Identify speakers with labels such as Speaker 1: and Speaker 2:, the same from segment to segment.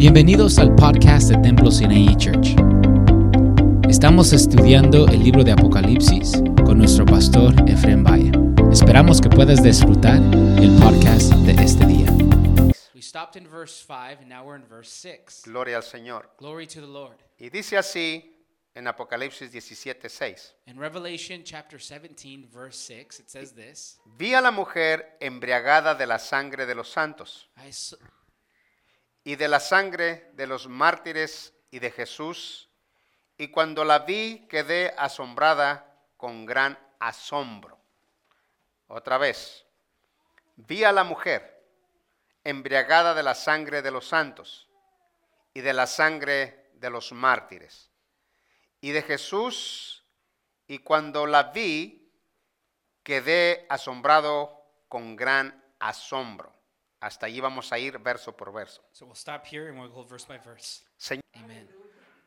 Speaker 1: Bienvenidos al podcast de Templo Sinaí Church. Estamos estudiando el libro de Apocalipsis con nuestro pastor Efraín Valle. Esperamos que puedas disfrutar el podcast de este día.
Speaker 2: We stopped in verse 5 and now we're in verse 6.
Speaker 3: Gloria al Señor.
Speaker 2: Glory to the Lord.
Speaker 3: Y dice así en Apocalipsis 17, 6.
Speaker 2: In Revelation chapter 17, verse 6, it says this
Speaker 3: Vi a la mujer embriagada de la sangre de los santos
Speaker 2: I s-
Speaker 3: y de la sangre de los mártires y de Jesús, y cuando la vi quedé asombrada con gran asombro. Otra vez, vi a la mujer embriagada de la sangre de los santos y de la sangre de los mártires y de Jesús, y cuando la vi quedé asombrado con gran asombro. Hasta allí vamos a ir verso por verso.
Speaker 2: So we'll stop here and we'll go verse by verse.
Speaker 3: Señ-
Speaker 2: Amen.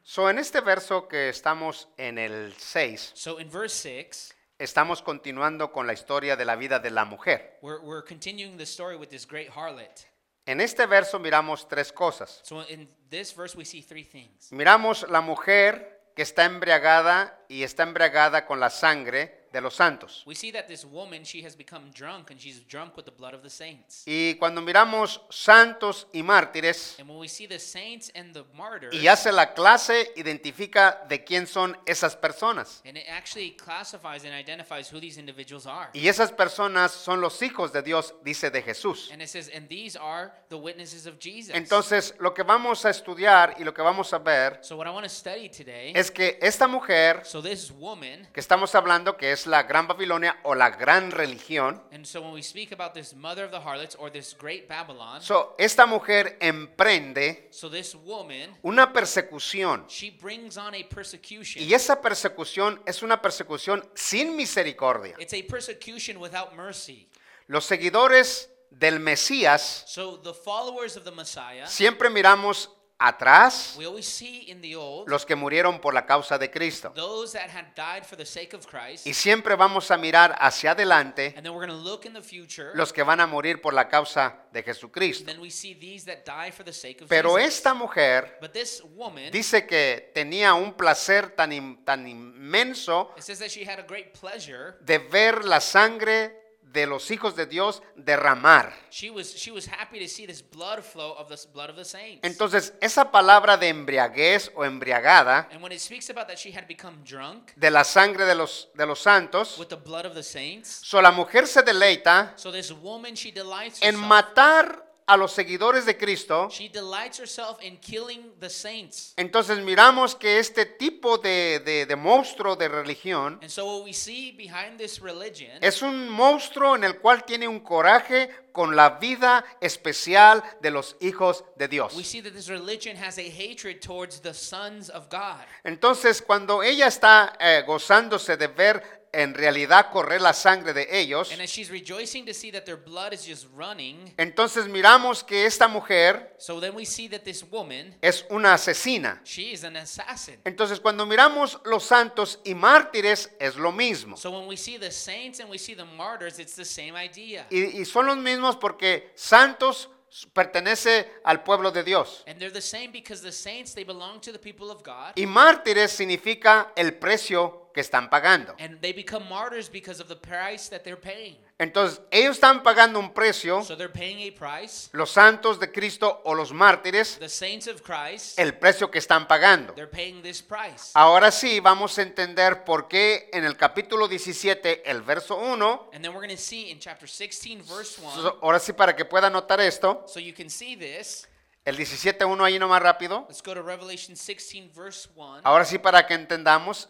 Speaker 3: So, en este verso que estamos en el 6,
Speaker 2: So in verse 6,
Speaker 3: estamos continuando con la historia de la vida de la mujer.
Speaker 2: we're, we're continuing the story with this great harlot.
Speaker 3: En este verso miramos tres cosas.
Speaker 2: So in this verse, we see three things.
Speaker 3: Miramos la mujer que está embriagada y está embriagada con la sangre de los santos.
Speaker 2: We see that this woman, she has become drunk and she's drunk with the blood of the saints.
Speaker 3: Y cuando miramos santos y mártires
Speaker 2: And when we see the saints and the martyrs,
Speaker 3: y hace la clase, identifica de quién son esas personas.
Speaker 2: and it actually classifies and identifies who these individuals are.
Speaker 3: Y esas personas son los hijos de Dios, dice de Jesús.
Speaker 2: And it says, and these are the witnesses of Jesus.
Speaker 3: Entonces, lo que vamos a estudiar y lo que vamos a ver
Speaker 2: so what I want to study today,
Speaker 3: es que esta mujer
Speaker 2: so this woman,
Speaker 3: que estamos hablando, que es la Gran Babilonia o la gran religión,
Speaker 2: and so when we speak about this mother of the harlots or this great Babylon,
Speaker 3: so, esta mujer emprende
Speaker 2: so this woman,
Speaker 3: una persecución.
Speaker 2: she brings on a persecution.
Speaker 3: Y esa persecución es una persecución sin misericordia.
Speaker 2: It's a persecution without mercy.
Speaker 3: Los seguidores del Mesías
Speaker 2: So the followers of the Messiah,
Speaker 3: siempre miramos atrás
Speaker 2: we always see in the old
Speaker 3: los que murieron por la causa de Cristo.
Speaker 2: those that had died for the sake of Christ,
Speaker 3: Y siempre vamos a mirar hacia adelante
Speaker 2: and then we're going to look in the future,
Speaker 3: los que van a morir por la causa de Jesucristo.
Speaker 2: then we see these that die for the sake of
Speaker 3: Pero
Speaker 2: Jesus.
Speaker 3: esta mujer
Speaker 2: But this woman,
Speaker 3: dice que tenía un placer tan, in- tan inmenso
Speaker 2: it says that she had a great pleasure.
Speaker 3: de ver la sangre de los hijos de Dios derramar.
Speaker 2: She was she was happy to see this blood flow of the s- blood of the saints.
Speaker 3: Entonces, esa palabra de embriaguez o embriagada
Speaker 2: and when it speaks about that she had become drunk
Speaker 3: de la sangre de los, de los santos,
Speaker 2: with the blood of the saints,
Speaker 3: so la mujer se deleita
Speaker 2: so this woman she delights
Speaker 3: en matar a los seguidores de Cristo.
Speaker 2: She delights herself in killing the saints.
Speaker 3: Entonces miramos que este tipo de, de- de monstruo de religión
Speaker 2: And so what we see behind this religion
Speaker 3: es un monstruo en el cual tiene un coraje con la vida especial de los hijos de Dios.
Speaker 2: we see that this religion has a hatred towards the sons of God.
Speaker 3: Entonces cuando ella está eh, gozándose de ver en realidad correr la sangre de ellos,
Speaker 2: And as she's rejoicing to see that their blood is just running,
Speaker 3: entonces miramos que esta mujer
Speaker 2: so then we see that this woman,
Speaker 3: es una asesina.
Speaker 2: she is an assassin.
Speaker 3: Entonces cuando miramos los santos y mártires es lo mismo.
Speaker 2: So when we see the saints and we see the martyrs, it's the same idea.
Speaker 3: Y, son los mismos porque santos pertenece al pueblo de Dios.
Speaker 2: And they're the same because the saints, they belong to the people of God.
Speaker 3: Y mártires significa el precio que están pagando.
Speaker 2: And they become martyrs because of the price that they're paying.
Speaker 3: Entonces ellos están pagando un precio,
Speaker 2: So they're paying a price.
Speaker 3: los santos de Cristo o los mártires,
Speaker 2: The saints of Christ,
Speaker 3: el precio que están pagando.
Speaker 2: they're paying this price.
Speaker 3: Ahora sí vamos a entender por qué en el capítulo 17, el verso 1,
Speaker 2: And then we're going to see in chapter 16, verse 1.
Speaker 3: so- ahora sí para que pueda notar esto,
Speaker 2: So you can see this.
Speaker 3: el 17.1 ahí nomás rápido,
Speaker 2: Let's go to Revelation 16, verse 1.
Speaker 3: ahora sí para que entendamos,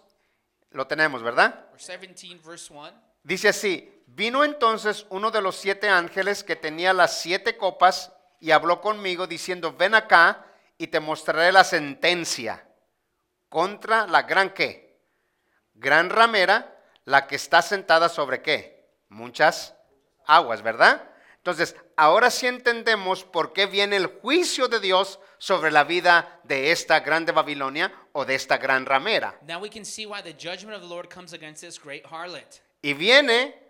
Speaker 3: lo tenemos, ¿verdad?
Speaker 2: Or 17, verse 1.
Speaker 3: Dice así, vino entonces uno de los siete ángeles que tenía las siete copas y habló conmigo diciendo, ven acá y te mostraré la sentencia contra la gran qué, gran ramera, la que está sentada sobre qué, muchas aguas, ¿verdad? Entonces, ahora sí entendemos por qué viene el juicio de Dios sobre la vida de esta grande Babilonia o de esta gran ramera.
Speaker 2: Now we can see why the judgment of the Lord comes against this great harlot.
Speaker 3: Y viene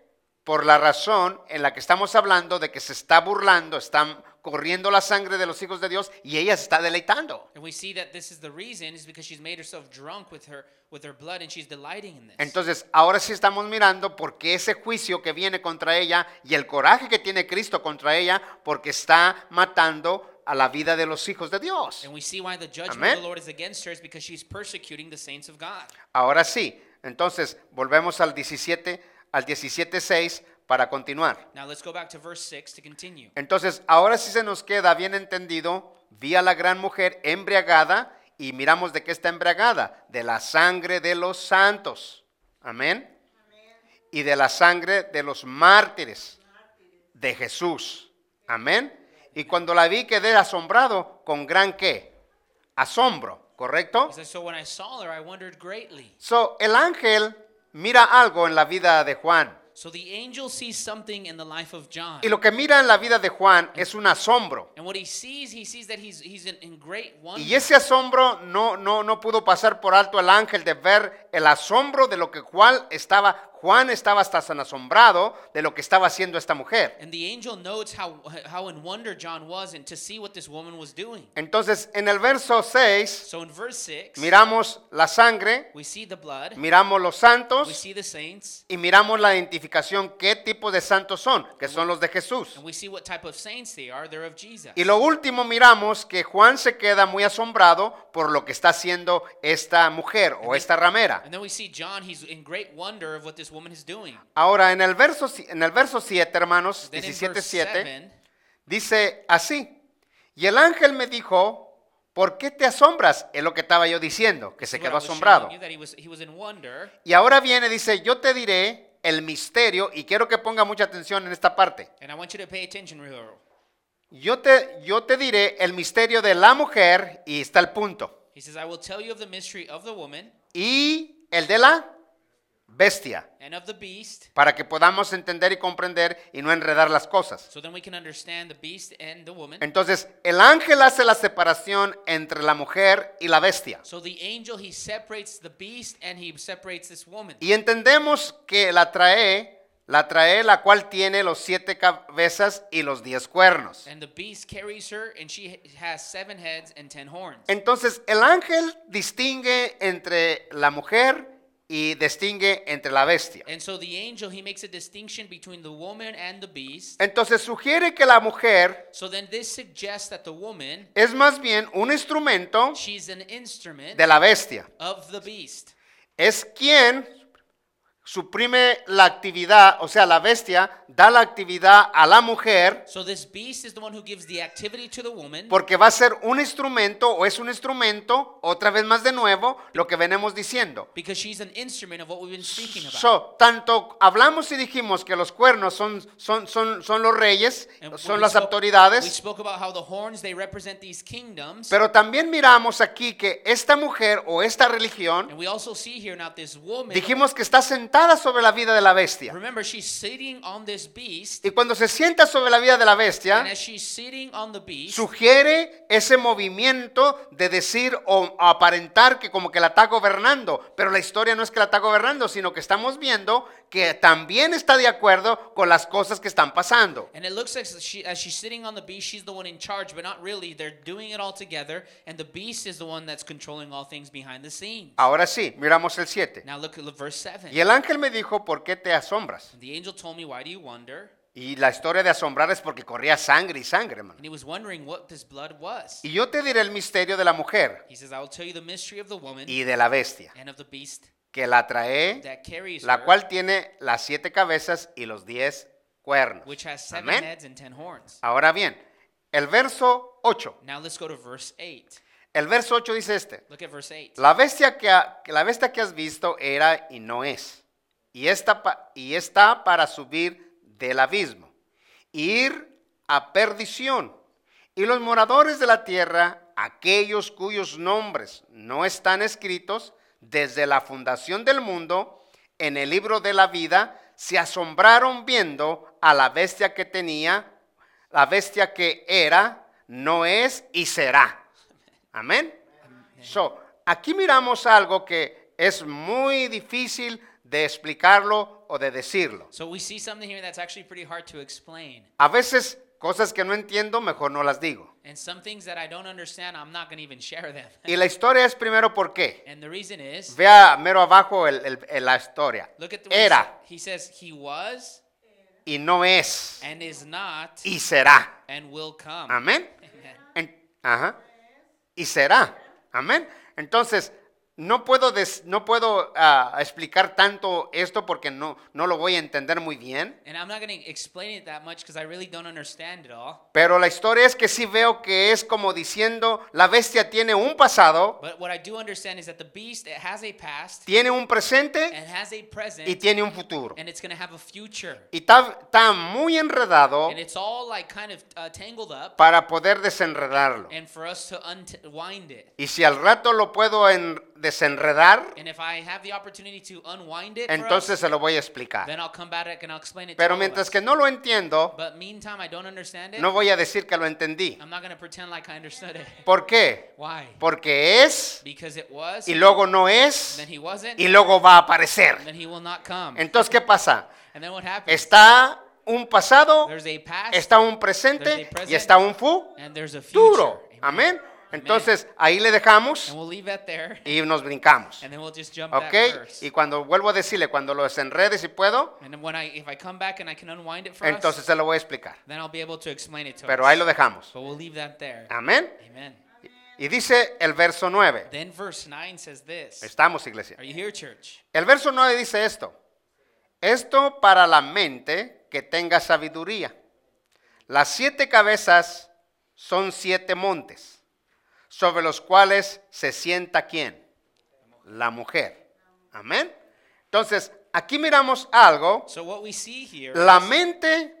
Speaker 3: por la razón en la que estamos hablando de que se está burlando, están corriendo la sangre de los hijos de Dios y ella se está deleitando.
Speaker 2: And we see that this is the reason is because she's made herself drunk with her with her blood and she's delighting in this.
Speaker 3: Entonces, ahora sí estamos mirando por qué ese juicio que viene contra ella y el coraje que tiene Cristo contra ella porque está matando a la vida de los hijos de Dios.
Speaker 2: and we see why the judgment
Speaker 3: Amen.
Speaker 2: of the Lord is against her is because she's persecuting the saints of God.
Speaker 3: Ahora sí, entonces volvemos al 17 al 17:6 para continuar.
Speaker 2: Now let's go back to verse 6 to continue.
Speaker 3: Entonces, ahora sí se nos queda bien entendido, vi a la gran mujer embriagada y miramos de qué está embriagada, de la sangre de los santos. Amén. Y de la sangre de los mártires de Jesús. Amén. Y cuando la vi quedé asombrado con gran qué? Asombro, ¿correcto?
Speaker 2: He says, So when I saw her, I wondered greatly.
Speaker 3: So, el ángel mira algo en la vida de Juan.
Speaker 2: So the angel sees something in the life of John.
Speaker 3: Y lo que mira en la vida de Juan es un asombro.
Speaker 2: And what he sees, he sees that he's he's in, in great wonder.
Speaker 3: Y ese asombro no, no, no pudo pasar por alto el ángel de ver el asombro de lo que Juan estaba, Juan estaba hasta tan asombrado de lo que estaba haciendo esta mujer.
Speaker 2: And the angel notes how how in wonder John was and to see what this woman was doing.
Speaker 3: Entonces, en el verso 6,
Speaker 2: So in verse 6,
Speaker 3: miramos la sangre,
Speaker 2: we see the blood,
Speaker 3: miramos los
Speaker 2: we
Speaker 3: santos
Speaker 2: see the saints,
Speaker 3: y miramos la identificación qué tipo de santos son, que son los de Jesús.
Speaker 2: and we see what type of saints they are. They're of Jesus.
Speaker 3: Y lo último miramos que Juan se queda muy asombrado por lo que está haciendo esta mujer o esta ramera.
Speaker 2: And then we see John, he's in great wonder of what this woman is doing.
Speaker 3: Ahora, en el verso, en el verso 7, hermanos,
Speaker 2: Then in
Speaker 3: 17,
Speaker 2: verse
Speaker 3: 7,
Speaker 2: 7,
Speaker 3: dice así, y el ángel me dijo, ¿por qué te asombras? Es lo que estaba yo diciendo, que se quedó asombrado. Y ahora viene, dice, yo te diré el misterio, y quiero que ponga mucha atención en esta parte.
Speaker 2: And I want you to pay attention real.
Speaker 3: Yo te, yo te diré el misterio de la mujer, y está el punto,
Speaker 2: He says, I will tell you of the mystery of the woman
Speaker 3: y el de la bestia,
Speaker 2: and of the beast,
Speaker 3: para que podamos entender y comprender y no enredar las cosas.
Speaker 2: so then we can understand the beast and the woman.
Speaker 3: Entonces, el ángel hace la separación entre la mujer y la bestia.
Speaker 2: So the angel, he separates the beast and he separates this woman.
Speaker 3: Y entendemos que la trae, la trae la cual tiene los siete cabezas y los diez cuernos.
Speaker 2: And the beast carries her, and she has seven heads and ten horns.
Speaker 3: Entonces, el ángel distingue entre la mujer y distingue entre la bestia.
Speaker 2: And so the angel, he makes a distinction between the woman and the beast.
Speaker 3: Entonces, sugiere que la mujer
Speaker 2: So then this suggests that the woman,
Speaker 3: es más bien un instrumento
Speaker 2: she's an instrument
Speaker 3: de la bestia.
Speaker 2: of the beast.
Speaker 3: Es quien suprime la actividad, o sea, la bestia da la actividad a la mujer
Speaker 2: So this beast is the one who gives the activity to the woman
Speaker 3: porque va a ser un instrumento o es un instrumento, otra vez más de nuevo, lo que venimos diciendo.
Speaker 2: because she's an instrument of what we've been speaking about.
Speaker 3: So, tanto hablamos y dijimos que los cuernos son, son, son, son los reyes,
Speaker 2: And
Speaker 3: son
Speaker 2: we
Speaker 3: las
Speaker 2: spoke- We
Speaker 3: autoridades,
Speaker 2: spoke about how the horns they represent these kingdoms,
Speaker 3: pero también miramos aquí que esta mujer o esta religión,
Speaker 2: and we also see here now this woman.
Speaker 3: dijimos que está sentada sobre la vida de la bestia.
Speaker 2: Remember, she's sitting on this beast,
Speaker 3: Y cuando se sienta sobre la vida de la
Speaker 2: and
Speaker 3: bestia,
Speaker 2: as she's sitting on the beast,
Speaker 3: sugiere ese movimiento de decir o aparentar que como que la está gobernando, pero la historia no es que la está gobernando, sino que estamos viendo que también está de acuerdo con las cosas que están pasando.
Speaker 2: and it looks like she, as she's sitting on the beast, she's the one in charge, but not really. They're doing it all together, and the beast is the one that's controlling all things behind the scenes.
Speaker 3: Ahora sí, miramos el 7.
Speaker 2: Now look at verse 7.
Speaker 3: Y el ángel me dijo, ¿por qué te asombras?
Speaker 2: And the angel told me, Why do you wonder?
Speaker 3: Y la historia de asombrar es porque corría sangre y sangre, hermano.
Speaker 2: And he was wondering what this blood was.
Speaker 3: Y yo te diré el misterio de la mujer
Speaker 2: He says, I will tell you the mystery of the woman
Speaker 3: y de la bestia,
Speaker 2: and of the beast
Speaker 3: que la trae, la
Speaker 2: her,
Speaker 3: cual tiene las siete cabezas y los diez cuernos.
Speaker 2: which has seven
Speaker 3: Amén.
Speaker 2: heads and ten horns.
Speaker 3: Ahora bien, el verso 8.
Speaker 2: Now let's go to verse 8.
Speaker 3: El verso 8 dice este.
Speaker 2: Look at verse 8.
Speaker 3: La bestia que, ha- la bestia que has visto era y no es. Y está, pa- y está para subir del abismo. Ir a perdición. Y los moradores de la tierra, aquellos cuyos nombres no están escritos desde la fundación del mundo en el libro de la vida, se asombraron viendo a la bestia que tenía, la bestia que era, no es y será. Amén. So, aquí miramos algo que es muy difícil de explicarlo o de decirlo.
Speaker 2: So we see something here that's actually pretty hard to explain.
Speaker 3: A veces cosas que no entiendo, mejor no las digo.
Speaker 2: And some things that I don't understand, I'm not going to even share them.
Speaker 3: Y la historia es primero por qué.
Speaker 2: And the reason is,
Speaker 3: Vea mero abajo el- el- el- la historia.
Speaker 2: look at the way
Speaker 3: Era
Speaker 2: he says he was
Speaker 3: y no es
Speaker 2: and is not
Speaker 3: y será.
Speaker 2: and will come.
Speaker 3: Amén.
Speaker 2: Amen.
Speaker 3: En- ajá. Y será. Amén. Entonces, no puedo, des- no puedo ah, explicar tanto esto porque no, no lo voy a entender muy bien.
Speaker 2: And I'm not going to explain it that much because I really don't understand it all.
Speaker 3: Pero la historia es que sí veo que es como diciendo, la bestia tiene un pasado,
Speaker 2: But what I do understand is that the beast it has a past
Speaker 3: tiene un presente
Speaker 2: and has a present
Speaker 3: y tiene un futuro.
Speaker 2: and it's going to have a future.
Speaker 3: Y está, está muy enredado
Speaker 2: And it's all like kind of uh, tangled up
Speaker 3: para poder desenredarlo.
Speaker 2: and for us to unwind it.
Speaker 3: Y si al rato lo puedo en- desenredar,
Speaker 2: And if I have the opportunity to unwind it,
Speaker 3: entonces
Speaker 2: us,
Speaker 3: se lo voy a explicar. Pero mientras que no lo entiendo,
Speaker 2: But meantime, I don't understand it.
Speaker 3: no voy a decir que lo entendí.
Speaker 2: I'm not going to pretend like I understood it.
Speaker 3: ¿Por qué?
Speaker 2: Why?
Speaker 3: Porque es
Speaker 2: Because it was,
Speaker 3: y luego no es
Speaker 2: then he wasn't,
Speaker 3: y luego va a aparecer.
Speaker 2: then he will not come.
Speaker 3: Entonces, ¿qué pasa?
Speaker 2: And then what happens?
Speaker 3: Está un pasado,
Speaker 2: past
Speaker 3: está un presente y está un
Speaker 2: and there's a future.
Speaker 3: futuro. Amén. Entonces, ahí le dejamos
Speaker 2: And we'll leave that there,
Speaker 3: y nos brincamos.
Speaker 2: and then we'll just jump
Speaker 3: ¿Ok?
Speaker 2: that verse.
Speaker 3: Y cuando vuelvo a decirle, cuando lo desenrede si puedo,
Speaker 2: And then when I, if I come back and I can unwind it for
Speaker 3: entonces se lo voy a explicar.
Speaker 2: then I'll be able to explain it to
Speaker 3: Pero
Speaker 2: us.
Speaker 3: ahí lo dejamos.
Speaker 2: But we'll leave that there.
Speaker 3: Amén.
Speaker 2: Amen.
Speaker 3: Y dice el verso 9.
Speaker 2: Then verse 9 says this.
Speaker 3: Estamos, iglesia.
Speaker 2: Are you here, church?
Speaker 3: El verso 9 dice esto. Esto para la mente que tenga sabiduría. Las siete cabezas son siete montes, sobre los cuales se sienta quién? La mujer. Amén. Entonces, aquí miramos algo.
Speaker 2: So what we see here
Speaker 3: La mente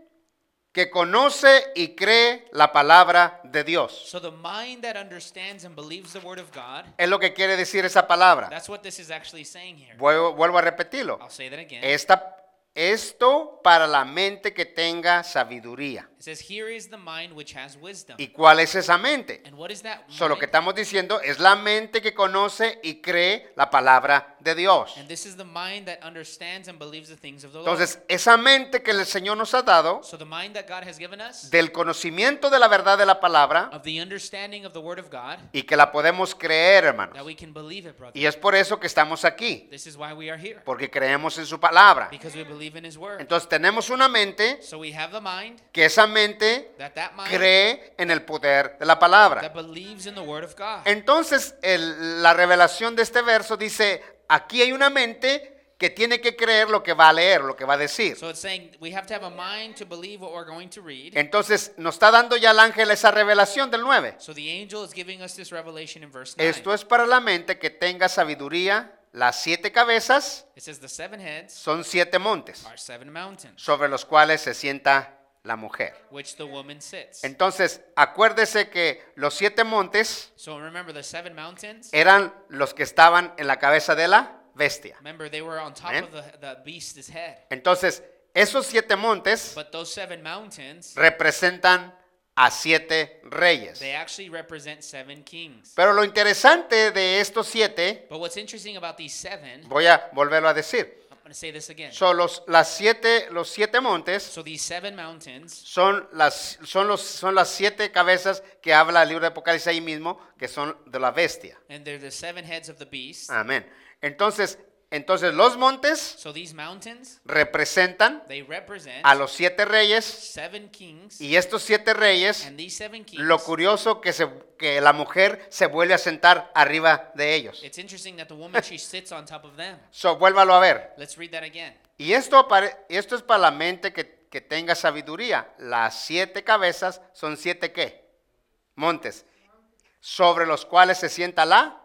Speaker 3: que conoce y cree la palabra de Dios.
Speaker 2: so the mind that understands and believes the word of God,
Speaker 3: Es lo que quiere decir esa palabra.
Speaker 2: that's what this is actually saying here.
Speaker 3: Vuelvo, vuelvo a repetirlo.
Speaker 2: I'll say that again.
Speaker 3: Esta, esto para la mente que tenga sabiduría.
Speaker 2: It says, Here is the mind which has wisdom.
Speaker 3: ¿Y cuál es esa mente?
Speaker 2: And what is that?
Speaker 3: So, lo que estamos diciendo es la mente que conoce y cree la palabra de Dios.
Speaker 2: And this is the mind that understands and believes the things of the Lord.
Speaker 3: Entonces, esa mente que el Señor nos ha dado,
Speaker 2: So the mind that God has given us,
Speaker 3: del conocimiento de la verdad de la palabra,
Speaker 2: of the understanding of the word of God,
Speaker 3: y que la podemos creer, hermanos.
Speaker 2: that we can believe it, brother.
Speaker 3: Y es por eso que estamos aquí,
Speaker 2: This is why we are here.
Speaker 3: porque creemos en su palabra.
Speaker 2: Because we believe in his word.
Speaker 3: Entonces, tenemos una mente
Speaker 2: So we have the mind,
Speaker 3: que esa mente
Speaker 2: that that mind
Speaker 3: cree en el poder de la palabra.
Speaker 2: that believes in the word of God.
Speaker 3: Entonces, el- la revelación de este verso dice, aquí hay una mente que tiene que creer lo que va a leer, lo que va a decir.
Speaker 2: So it's saying we have to have a mind to believe what we're going to read.
Speaker 3: Entonces, nos está dando ya el ángel esa revelación del 9.
Speaker 2: So the angel is giving us this revelation in verse 9.
Speaker 3: Esto es para la mente que tenga sabiduría. Las siete cabezas
Speaker 2: It says the seven heads
Speaker 3: son siete montes
Speaker 2: are seven mountains,
Speaker 3: sobre los cuales se sienta la mujer.
Speaker 2: which the woman sits.
Speaker 3: Entonces, acuérdese que los siete montes
Speaker 2: So remember the seven mountains?
Speaker 3: eran los que estaban en la cabeza de la bestia.
Speaker 2: Remember they were on top
Speaker 3: Amen.
Speaker 2: of the, the beast's head.
Speaker 3: Entonces, esos siete montes
Speaker 2: But those seven mountains,
Speaker 3: representan a siete reyes.
Speaker 2: they actually represent seven kings.
Speaker 3: Pero lo interesante de estos siete,
Speaker 2: But what's interesting about these seven,
Speaker 3: voy a volverlo a decir,
Speaker 2: I'm say this again.
Speaker 3: son los, las siete, los siete montes
Speaker 2: So these seven mountains
Speaker 3: son las, son, los, son las siete cabezas que habla el libro de Apocalipsis ahí mismo, que son de la bestia.
Speaker 2: and they're the seven heads of the beast.
Speaker 3: Amén. Entonces, entonces los montes
Speaker 2: So these mountains,
Speaker 3: representan
Speaker 2: they represent
Speaker 3: a los siete reyes
Speaker 2: seven kings.
Speaker 3: y estos siete reyes,
Speaker 2: And these seven kings,
Speaker 3: lo curioso que, se, que la mujer se vuelve a sentar arriba de ellos.
Speaker 2: it's interesting that the woman, she sits on top of them.
Speaker 3: So, vuélvalo a ver.
Speaker 2: Let's read that again.
Speaker 3: Y esto, esto es para la mente que, que tenga sabiduría. Las siete cabezas son siete qué? Montes. Sobre los cuales se sienta la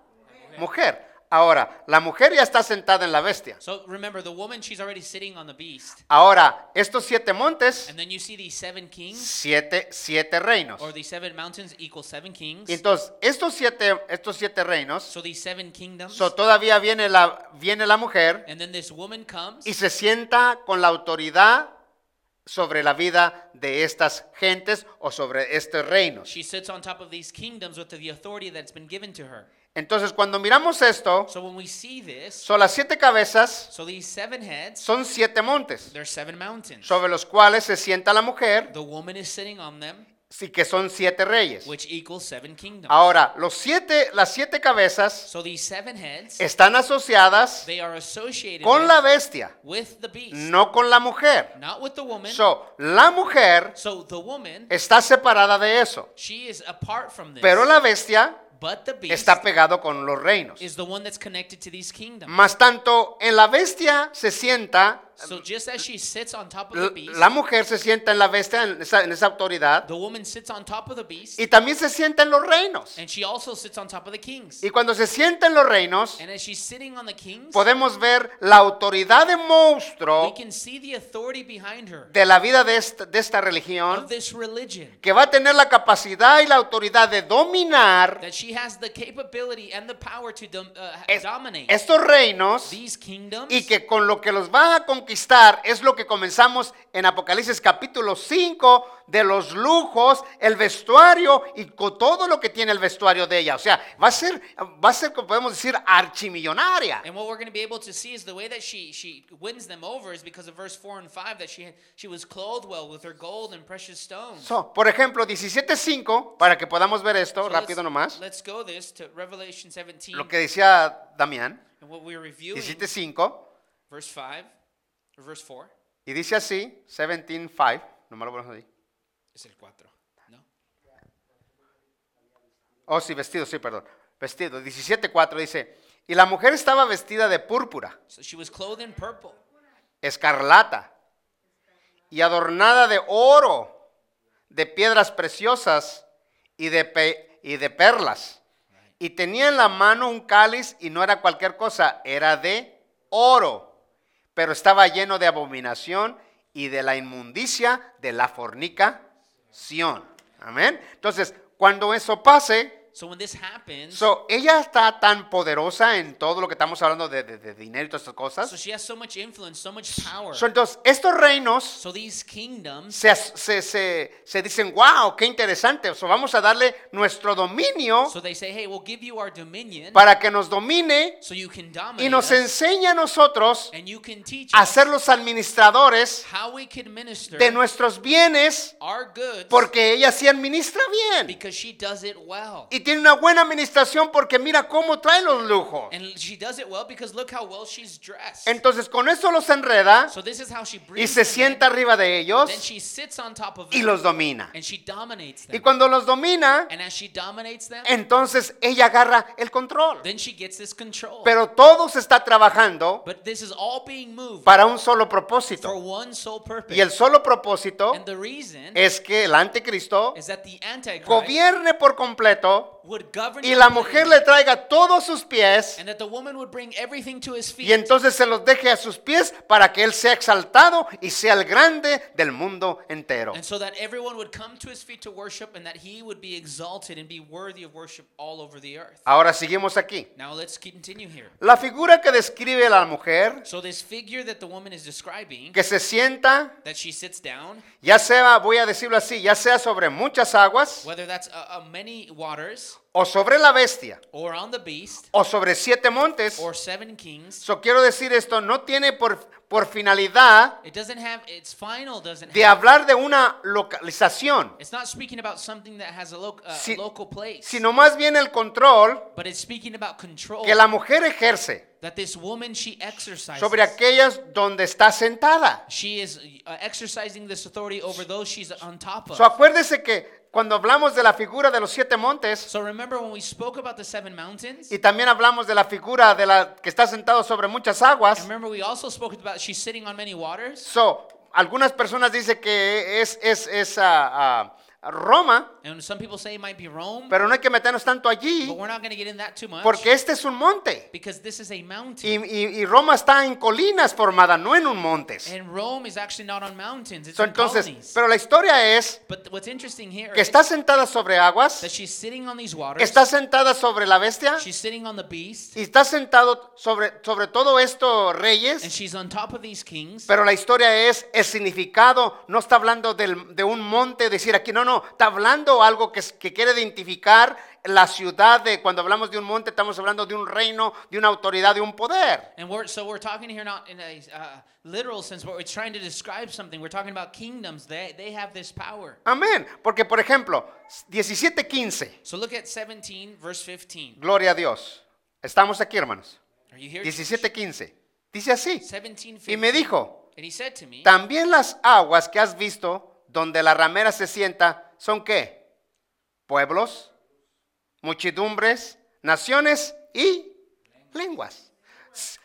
Speaker 3: mujer. Ahora, la mujer ya está sentada en la bestia.
Speaker 2: So remember, the woman, she's already sitting on the beast.
Speaker 3: Ahora, estos siete montes,
Speaker 2: And then you see these seven kings,
Speaker 3: siete, siete reinos.
Speaker 2: or these seven mountains equal seven kings.
Speaker 3: Entonces, estos siete, estos siete reinos,
Speaker 2: So these seven kingdoms.
Speaker 3: so, todavía viene la, viene la mujer
Speaker 2: And then this woman comes
Speaker 3: y se sienta con la autoridad sobre la vida de estas gentes o sobre estos reinos.
Speaker 2: She sits on top of these kingdoms with the authority that's been given to her.
Speaker 3: Entonces, cuando miramos esto,
Speaker 2: So when we see this,
Speaker 3: son las siete cabezas,
Speaker 2: so these seven heads,
Speaker 3: son siete montes,
Speaker 2: there's seven mountains.
Speaker 3: sobre los cuales se sienta la mujer,
Speaker 2: The woman is sitting on them,
Speaker 3: sí que son siete reyes.
Speaker 2: which equals seven kingdoms.
Speaker 3: Ahora, los siete, las siete cabezas
Speaker 2: So these seven heads,
Speaker 3: están asociadas
Speaker 2: they are associated
Speaker 3: con
Speaker 2: with,
Speaker 3: la bestia,
Speaker 2: with the beast,
Speaker 3: no con la mujer.
Speaker 2: not with the woman.
Speaker 3: So, la mujer
Speaker 2: So the woman,
Speaker 3: está separada de eso,
Speaker 2: she is apart from this.
Speaker 3: pero la bestia
Speaker 2: but the beast
Speaker 3: está pegado con los reinos.
Speaker 2: is the one that's connected to these kingdoms.
Speaker 3: Más tanto, en la bestia se sienta,
Speaker 2: So just as she sits on top of the beast,
Speaker 3: la mujer se sienta en la bestia, en esa, en esa autoridad,
Speaker 2: the woman sits on top of the beast,
Speaker 3: y también se sienta en los reinos.
Speaker 2: and she also sits on top of the kings.
Speaker 3: Y cuando se sienta en los reinos,
Speaker 2: And as she's sitting on the kings,
Speaker 3: podemos ver la autoridad de
Speaker 2: we
Speaker 3: monstruo
Speaker 2: can see the authority behind her
Speaker 3: de la vida de esta, de esta religión,
Speaker 2: of this religion.
Speaker 3: que va a tener la capacidad y la autoridad de dominar
Speaker 2: That she has the capability and the power to dom- uh,
Speaker 3: es-
Speaker 2: dominate
Speaker 3: estos reinos
Speaker 2: these kingdoms.
Speaker 3: y que con lo que los va a conquistar es lo que comenzamos en Apocalipsis capítulo 5 de los lujos, el vestuario y con todo lo que tiene el vestuario de ella. O sea, va a ser, va a ser, como podemos decir, archimillonaria.
Speaker 2: And what we're going to be able to see is the way that she she wins them over is because of verse 4 and 5 that she she was clothed well with her gold and precious stones.
Speaker 3: So, por ejemplo, 17.5, para que podamos ver esto
Speaker 2: So
Speaker 3: rápido
Speaker 2: let's,
Speaker 3: nomás,
Speaker 2: let's go this to Revelation 17
Speaker 3: lo que decía Damián,
Speaker 2: and what we're reviewing
Speaker 3: 17.5,
Speaker 2: verse 5 or verse 4
Speaker 3: y dice así, 17.5, nomás lo ponemos ahí.
Speaker 2: es el 4, ¿no?
Speaker 3: Oh, sí, vestido, sí, perdón. Vestido, 17.4 dice, y la mujer estaba vestida de púrpura,
Speaker 2: So she was clothed in purple
Speaker 3: escarlata, y adornada de oro, de piedras preciosas y de, pe- y de perlas. Y tenía en la mano un cáliz y no era cualquier cosa, era de oro, pero estaba lleno de abominación y de la inmundicia de la fornicación. Amén. Entonces, cuando eso pase,
Speaker 2: So when this happens,
Speaker 3: so, ella está tan poderosa en todo lo que estamos hablando de, de- de dinero y todas estas
Speaker 2: so
Speaker 3: cosas.
Speaker 2: she has so much influence, so much power.
Speaker 3: So, entonces, estos reinos
Speaker 2: So these kingdoms,
Speaker 3: se, se, se- se dicen, wow, qué interesante. So, vamos a darle nuestro dominio
Speaker 2: so they say, hey, we'll give you our dominion
Speaker 3: para que nos domine
Speaker 2: so you can dominate
Speaker 3: y nos enseñe a nosotros
Speaker 2: and you can teach
Speaker 3: a ser los administradores
Speaker 2: how we can minister
Speaker 3: de nuestros bienes
Speaker 2: our goods
Speaker 3: porque ella sí administra bien.
Speaker 2: because she does it well.
Speaker 3: Y tiene una buena administración porque mira cómo trae los lujos.
Speaker 2: And she does it well because look how well she's dressed.
Speaker 3: Entonces con eso los enreda
Speaker 2: so this is how she
Speaker 3: y se
Speaker 2: in.
Speaker 3: sienta arriba de ellos
Speaker 2: Then she sits on top of
Speaker 3: y los domina.
Speaker 2: and she dominates
Speaker 3: Y
Speaker 2: them.
Speaker 3: cuando los domina,
Speaker 2: And as she dominates them,
Speaker 3: entonces ella agarra el control.
Speaker 2: then she gets this control.
Speaker 3: Pero todo se está trabajando
Speaker 2: but this is all being moved
Speaker 3: para un solo
Speaker 2: for
Speaker 3: propósito.
Speaker 2: one sole purpose.
Speaker 3: Y el solo propósito
Speaker 2: and the reason
Speaker 3: es que el anticristo
Speaker 2: is that the
Speaker 3: gobierne por completo y la mujer le traiga todos sus pies
Speaker 2: and that the woman would bring everything to his feet.
Speaker 3: y entonces se los deje a sus pies para que él sea exaltado y sea el grande del mundo entero.
Speaker 2: And so that everyone would come to his feet to worship and that he would be exalted and be worthy of worship all over the earth.
Speaker 3: Ahora seguimos aquí.
Speaker 2: Now let's continue here.
Speaker 3: La figura que describe la mujer
Speaker 2: So this figure that the woman is describing,
Speaker 3: que se sienta,
Speaker 2: that she sits down,
Speaker 3: ya sea, voy a decirlo así, ya sea sobre muchas aguas o sobre la bestia
Speaker 2: or on the beast
Speaker 3: o sobre siete montes.
Speaker 2: or seven kings,
Speaker 3: So quiero decir esto, no tiene por, por finalidad
Speaker 2: it doesn't have its final doesn't
Speaker 3: de
Speaker 2: have.
Speaker 3: hablar de una localización,
Speaker 2: It's not speaking about something that has a, loc- uh,
Speaker 3: Si-
Speaker 2: local place,
Speaker 3: sino más bien el control
Speaker 2: but it's speaking about control
Speaker 3: que la mujer ejerce
Speaker 2: that this woman she exercises.
Speaker 3: sobre aquellas donde está sentada.
Speaker 2: She is uh, exercising this authority over those she's on top of.
Speaker 3: So acuérdese que cuando hablamos de la figura de los siete montes
Speaker 2: So remember when we spoke about the seven mountains?
Speaker 3: y también hablamos de la figura de la que está sentado sobre muchas aguas,
Speaker 2: remember we also spoke about she's sitting on many waters?
Speaker 3: so algunas personas dicen que es, es, es, ah, ah, Roma,
Speaker 2: And some people say it might be Rome,
Speaker 3: pero no hay que meternos tanto allí
Speaker 2: but we're not going to get in that too much
Speaker 3: porque este es un monte.
Speaker 2: because this is a
Speaker 3: Y,
Speaker 2: mountain.
Speaker 3: y- y Roma está en colinas formada, no en un monte.
Speaker 2: And Rome is actually not on mountains, it's
Speaker 3: So,
Speaker 2: on
Speaker 3: entonces,
Speaker 2: colonies.
Speaker 3: pero la historia es
Speaker 2: But th- what's interesting here
Speaker 3: que está sentada sobre aguas,
Speaker 2: that she's sitting on these waters.
Speaker 3: está sentada sobre la bestia
Speaker 2: She's sitting on the beast,
Speaker 3: y está sentado sobre, sobre todo esto
Speaker 2: and
Speaker 3: reyes.
Speaker 2: she's on top of these kings.
Speaker 3: Pero la historia es el significado, no está hablando del- de un monte, decir aquí, no, no, está hablando algo que, quiere identificar la ciudad de, cuando hablamos de un monte, estamos hablando de un reino, de una autoridad, de un poder.
Speaker 2: And we're, so we're talking here not in a uh, literal sense, but we're trying to describe something. We're talking about kingdoms. They, they have this power.
Speaker 3: Amén. Porque, por ejemplo, 17:15,
Speaker 2: So look at 17, verse 15.
Speaker 3: gloria a Dios. Estamos aquí, hermanos.
Speaker 2: Are you here?
Speaker 3: 17:15. Dice así.
Speaker 2: 17,
Speaker 3: Y me
Speaker 2: 15.
Speaker 3: dijo,
Speaker 2: And he said to me,
Speaker 3: también las aguas que has visto donde la ramera se sienta, ¿son qué? Pueblos, muchedumbres, naciones y lenguas.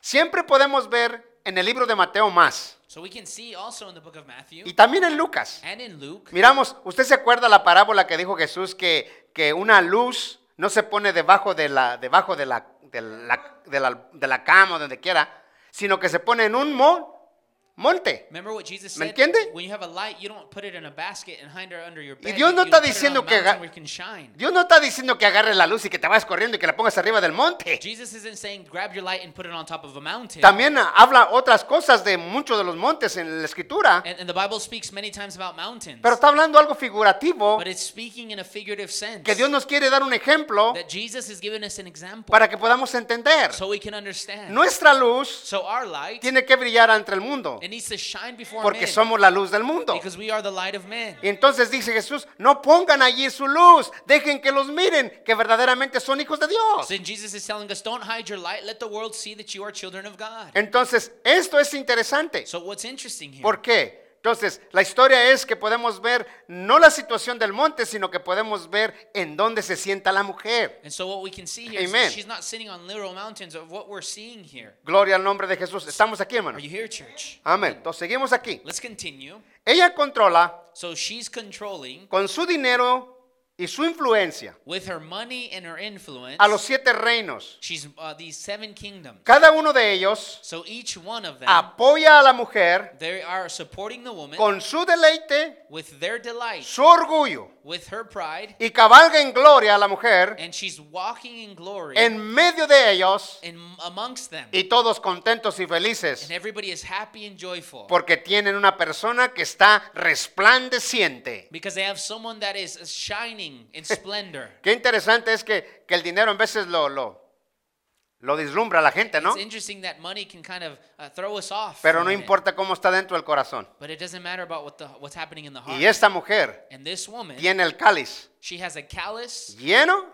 Speaker 3: Siempre podemos ver en el libro de Mateo más.
Speaker 2: So we can see also in the book of Matthew
Speaker 3: Y también en Lucas.
Speaker 2: and in Luke.
Speaker 3: Miramos, ¿usted se acuerda la parábola que dijo Jesús que, que una luz no se pone debajo de la, debajo de la, de la, de la, de la cama o donde quiera, sino que se pone en un mo- monte?
Speaker 2: Remember what Jesus
Speaker 3: ¿Me entiende?
Speaker 2: When you have a light, you don't put it in a basket and hide it under your
Speaker 3: Y. Dios no está diciendo que. Dios no está diciendo que agarres la luz y que te vayas corriendo y que la pongas arriba del monte.
Speaker 2: Jesus isn't saying grab your light and put it on top of a mountain.
Speaker 3: También habla otras cosas de muchos de los montes en la escritura,
Speaker 2: And, and the Bible speaks many times about mountains.
Speaker 3: pero está hablando algo figurativo
Speaker 2: but it's speaking in a figurative sense.
Speaker 3: que Dios nos quiere dar un ejemplo
Speaker 2: that Jesus is giving us an example
Speaker 3: para que podamos entender.
Speaker 2: so we can understand.
Speaker 3: Nuestra luz
Speaker 2: so our light,
Speaker 3: tiene que brillar ante el mundo porque
Speaker 2: men
Speaker 3: somos la luz del mundo.
Speaker 2: because we are the light of men.
Speaker 3: Y entonces dice Jesús, no pongan allí su luz, dejen que los miren, que verdaderamente son hijos de Dios.
Speaker 2: So Jesus is telling us, don't hide your light. Let the world see that you are children of God.
Speaker 3: Entonces, esto es interesante.
Speaker 2: So what's interesting here?
Speaker 3: ¿Por qué? Entonces, la historia es que podemos ver no la situación del monte, sino que podemos ver en dónde se sienta la mujer.
Speaker 2: and so what we can see here is
Speaker 3: Amen.
Speaker 2: that she's not sitting on literal mountains of what we're seeing here.
Speaker 3: Gloria al nombre de Jesús. Estamos aquí, hermano.
Speaker 2: Are you here, church?
Speaker 3: Amén. Entonces, seguimos aquí.
Speaker 2: Let's continue.
Speaker 3: Ella controla
Speaker 2: So she's controlling
Speaker 3: con su dinero y su influencia
Speaker 2: with her money and her influence.
Speaker 3: a los siete reinos.
Speaker 2: She's uh, these seven kingdoms.
Speaker 3: Cada uno de ellos
Speaker 2: So each one of them,
Speaker 3: apoya a la mujer
Speaker 2: they are supporting the woman
Speaker 3: con su deleite,
Speaker 2: with their delight,
Speaker 3: su orgullo
Speaker 2: with her pride,
Speaker 3: y cabalga en gloria a la mujer
Speaker 2: and she's walking in glory
Speaker 3: en medio de ellos
Speaker 2: in, amongst them.
Speaker 3: y todos contentos y felices
Speaker 2: And everybody is happy and joyful
Speaker 3: porque tienen una persona que está resplandeciente.
Speaker 2: because they have someone that is shining in splendor.
Speaker 3: Qué interesante es que, que el dinero en veces lo, lo, lo dislumbra a la gente, ¿no?
Speaker 2: It's interesting that money can kind of uh, throw us off.
Speaker 3: Pero no importa cómo está dentro del corazón.
Speaker 2: But it doesn't matter about what the, what's happening in the heart.
Speaker 3: Y esta mujer
Speaker 2: And this woman,
Speaker 3: tiene el cáliz
Speaker 2: she has a callus
Speaker 3: lleno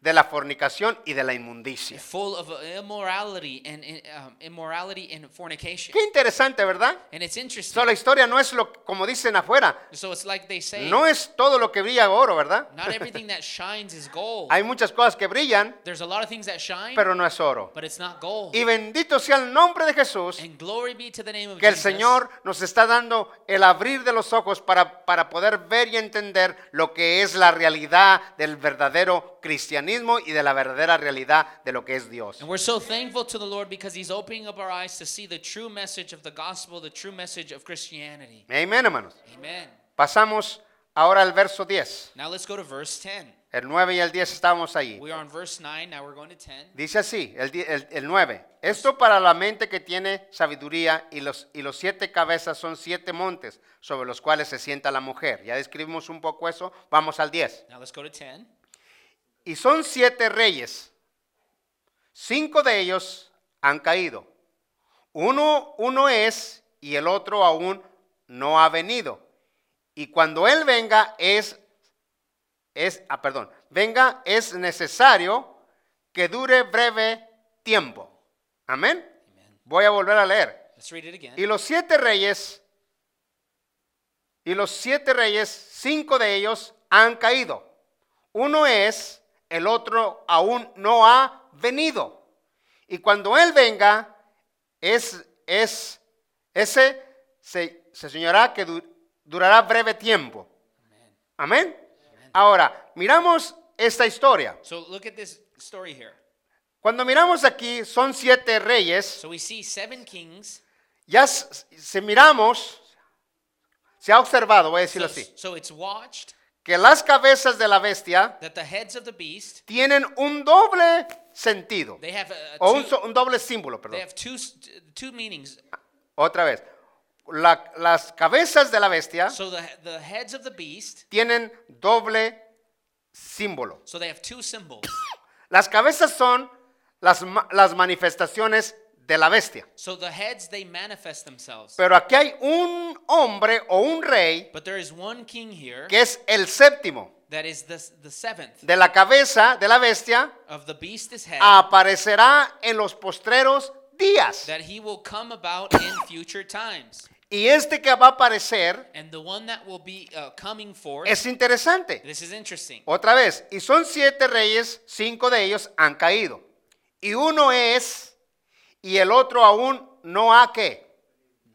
Speaker 3: de la fornicación y de la inmundicia.
Speaker 2: full of immorality and um, immorality and fornication.
Speaker 3: Qué interesante, ¿verdad?
Speaker 2: And it's interesting.
Speaker 3: So, la historia no es lo como dicen afuera,
Speaker 2: So it's like they say,
Speaker 3: no es todo lo que brilla oro, ¿verdad?
Speaker 2: not everything that shines is gold.
Speaker 3: Hay muchas cosas que brillan,
Speaker 2: There's a lot of things that shine,
Speaker 3: pero no es oro.
Speaker 2: but it's not gold.
Speaker 3: Y bendito sea el nombre de Jesús,
Speaker 2: And glory be to the name of
Speaker 3: que el
Speaker 2: Jesus.
Speaker 3: Señor nos está dando el abrir de los ojos para, para poder ver y entender lo que es la realidad del verdadero cristianismo y de la verdadera realidad de lo que es Dios.
Speaker 2: And we're so thankful to the Lord because He's opening up our eyes to see the true message of the gospel, the true message of Christianity.
Speaker 3: Amén, hermanos.
Speaker 2: Amen.
Speaker 3: Pasamos ahora al verso 10.
Speaker 2: Now let's go to verse 10.
Speaker 3: El 9 y el 10 estábamos ahí.
Speaker 2: We are on verse 9, now we're going to 10.
Speaker 3: Dice así, el, di- el, el 9. Esto para la mente que tiene sabiduría y los, y los siete cabezas son siete montes sobre los cuales se sienta la mujer. Ya describimos un poco eso. Vamos al 10.
Speaker 2: Now let's go to 10.
Speaker 3: Y son siete reyes. Cinco de ellos han caído. Uno, uno es y el otro aún no ha venido. Y cuando él venga es, es, ah, perdón, venga es necesario que dure breve tiempo. Amén. Voy a volver a leer.
Speaker 2: Let's read it again.
Speaker 3: Y los siete reyes, y los siete reyes, cinco de ellos han caído. Uno es, el otro aún no ha venido. Y cuando él venga, es, es, ese se, se que du- durará breve tiempo. Amén. Ahora, miramos esta historia.
Speaker 2: So look at this story here.
Speaker 3: Cuando miramos aquí, son siete reyes.
Speaker 2: So we see seven kings.
Speaker 3: Ya s- se miramos, se ha observado, voy a decirlo
Speaker 2: So,
Speaker 3: así,
Speaker 2: so it's watched
Speaker 3: que las cabezas de la bestia
Speaker 2: that the heads of the beast
Speaker 3: tienen un doble sentido.
Speaker 2: they have a,
Speaker 3: O un,
Speaker 2: two,
Speaker 3: so- un doble símbolo,
Speaker 2: they
Speaker 3: perdón.
Speaker 2: have two s- two meanings.
Speaker 3: Otra vez. La- las cabezas de la bestia
Speaker 2: So the the heads of the beast.
Speaker 3: tienen doble símbolo.
Speaker 2: So they have two symbols.
Speaker 3: Las cabezas son las, ma- las manifestaciones de la bestia.
Speaker 2: So the heads they manifest themselves.
Speaker 3: Pero aquí hay un hombre o un rey
Speaker 2: But there is one king here
Speaker 3: que es el séptimo.
Speaker 2: that is the the seventh
Speaker 3: De la cabeza de la bestia
Speaker 2: of the beast's head
Speaker 3: aparecerá en los postreros días.
Speaker 2: that he will come about in future times.
Speaker 3: Y este que va a aparecer
Speaker 2: And the one that will be uh, coming forth.
Speaker 3: es interesante.
Speaker 2: This is interesting.
Speaker 3: Otra vez, y son siete reyes, cinco de ellos han caído. Y uno es, y el otro aún no ha que,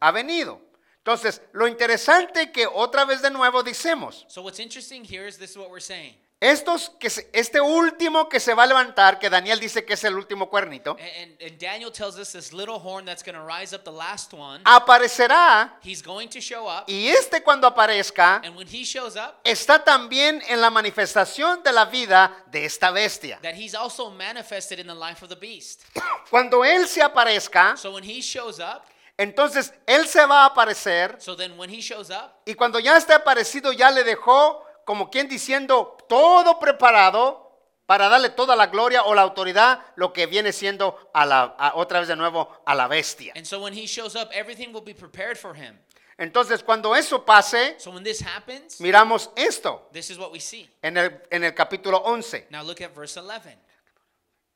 Speaker 3: ha venido. Entonces, lo interesante que otra vez de nuevo decimos,
Speaker 2: So what's interesting here is this is what we're saying.
Speaker 3: Estos que se- este último que se va a levantar, que Daniel dice que es el último cuernito,
Speaker 2: And, and, and Daniel tells us this little horn that's going to rise up, the last one,
Speaker 3: aparecerá,
Speaker 2: he's going to show up.
Speaker 3: y este cuando aparezca,
Speaker 2: And when he shows up,
Speaker 3: está también en la manifestación de la vida de esta bestia.
Speaker 2: that he's also manifested in the life of the beast.
Speaker 3: Cuando él se aparezca,
Speaker 2: So when he shows up,
Speaker 3: entonces él se va a aparecer
Speaker 2: so then when he shows up,
Speaker 3: y cuando ya esté aparecido ya le dejó como quien diciendo todo preparado para darle toda la gloria o la autoridad lo que viene siendo a la a- otra vez de nuevo a la bestia.
Speaker 2: and so when he shows up, everything will be prepared for him.
Speaker 3: Entonces cuando eso pase,
Speaker 2: So when this happens,
Speaker 3: miramos esto
Speaker 2: this is what we see.
Speaker 3: en el, en el capítulo 11.
Speaker 2: Now look at verse 11.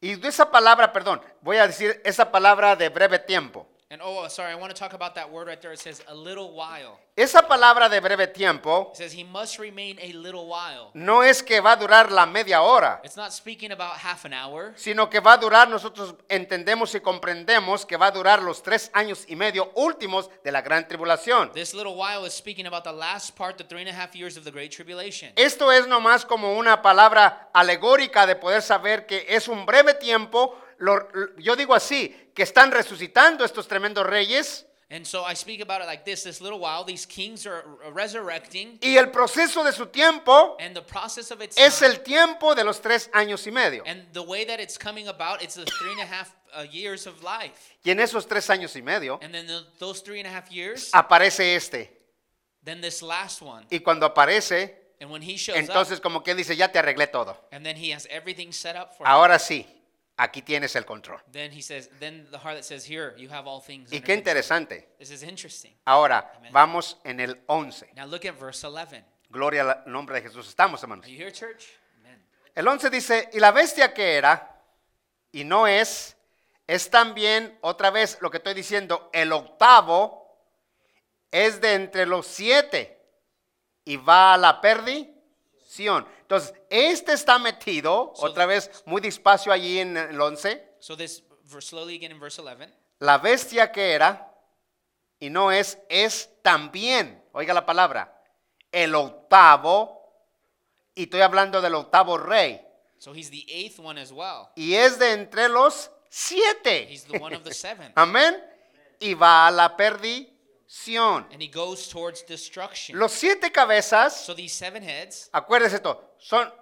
Speaker 3: Y de esa palabra, perdón, voy a decir esa palabra de breve tiempo.
Speaker 2: And oh, sorry, I want to talk about that word right there. It says a little while.
Speaker 3: Esa palabra de breve tiempo
Speaker 2: It says he must remain a little while.
Speaker 3: no es que va a durar la media hora,
Speaker 2: It's not speaking about half an hour.
Speaker 3: sino que va a durar, nosotros entendemos y comprendemos que va a durar los tres años y medio últimos de la gran tribulación.
Speaker 2: This little while is speaking about the last part, the three and a half years of the Great Tribulation.
Speaker 3: Esto es nomás como una palabra alegórica de poder saber que es un breve tiempo, lo- yo digo así, que están resucitando estos tremendos reyes
Speaker 2: And so I speak about it like this this little while, these kings are resurrecting,
Speaker 3: y el proceso de su tiempo
Speaker 2: and the process of its
Speaker 3: es
Speaker 2: time,
Speaker 3: el tiempo de los tres años y medio.
Speaker 2: and the way that it's coming about, it's the three and a half uh, years of life.
Speaker 3: Y en esos tres años y medio
Speaker 2: And then the, those three and a half years,
Speaker 3: aparece este.
Speaker 2: then this last one.
Speaker 3: Y cuando aparece,
Speaker 2: And when he shows up,
Speaker 3: entonces como que dice, ya te arreglé todo.
Speaker 2: and then he has everything set up for him,
Speaker 3: Ahora sí, aquí tienes el control.
Speaker 2: then he says, then the heart that says, Here, you have all things.
Speaker 3: Y
Speaker 2: under
Speaker 3: qué
Speaker 2: control."
Speaker 3: interesante.
Speaker 2: This is interesting.
Speaker 3: Ahora,
Speaker 2: Amen.
Speaker 3: vamos en el 11.
Speaker 2: Now look at verse 11.
Speaker 3: Gloria al nombre de Jesús. Estamos, hermanos.
Speaker 2: Are you here, church? Amen.
Speaker 3: El 11 dice, y la bestia que era, y no es, es también, otra vez lo que estoy diciendo, el octavo es de entre los siete y va a la perdición. Entonces, este está metido,
Speaker 2: So-
Speaker 3: otra vez muy despacio allí en el 11,
Speaker 2: So this slowly again in verse 11.
Speaker 3: la bestia que era, y no es, es también, oiga la palabra, el octavo, y estoy hablando del octavo rey.
Speaker 2: So he's the eighth one as well.
Speaker 3: y es de entre los siete.
Speaker 2: He's the one of the seven.
Speaker 3: Amén. Y va a la perdición.
Speaker 2: And he goes towards destruction.
Speaker 3: Los siete cabezas,
Speaker 2: So these seven heads,
Speaker 3: acuérdese esto, son,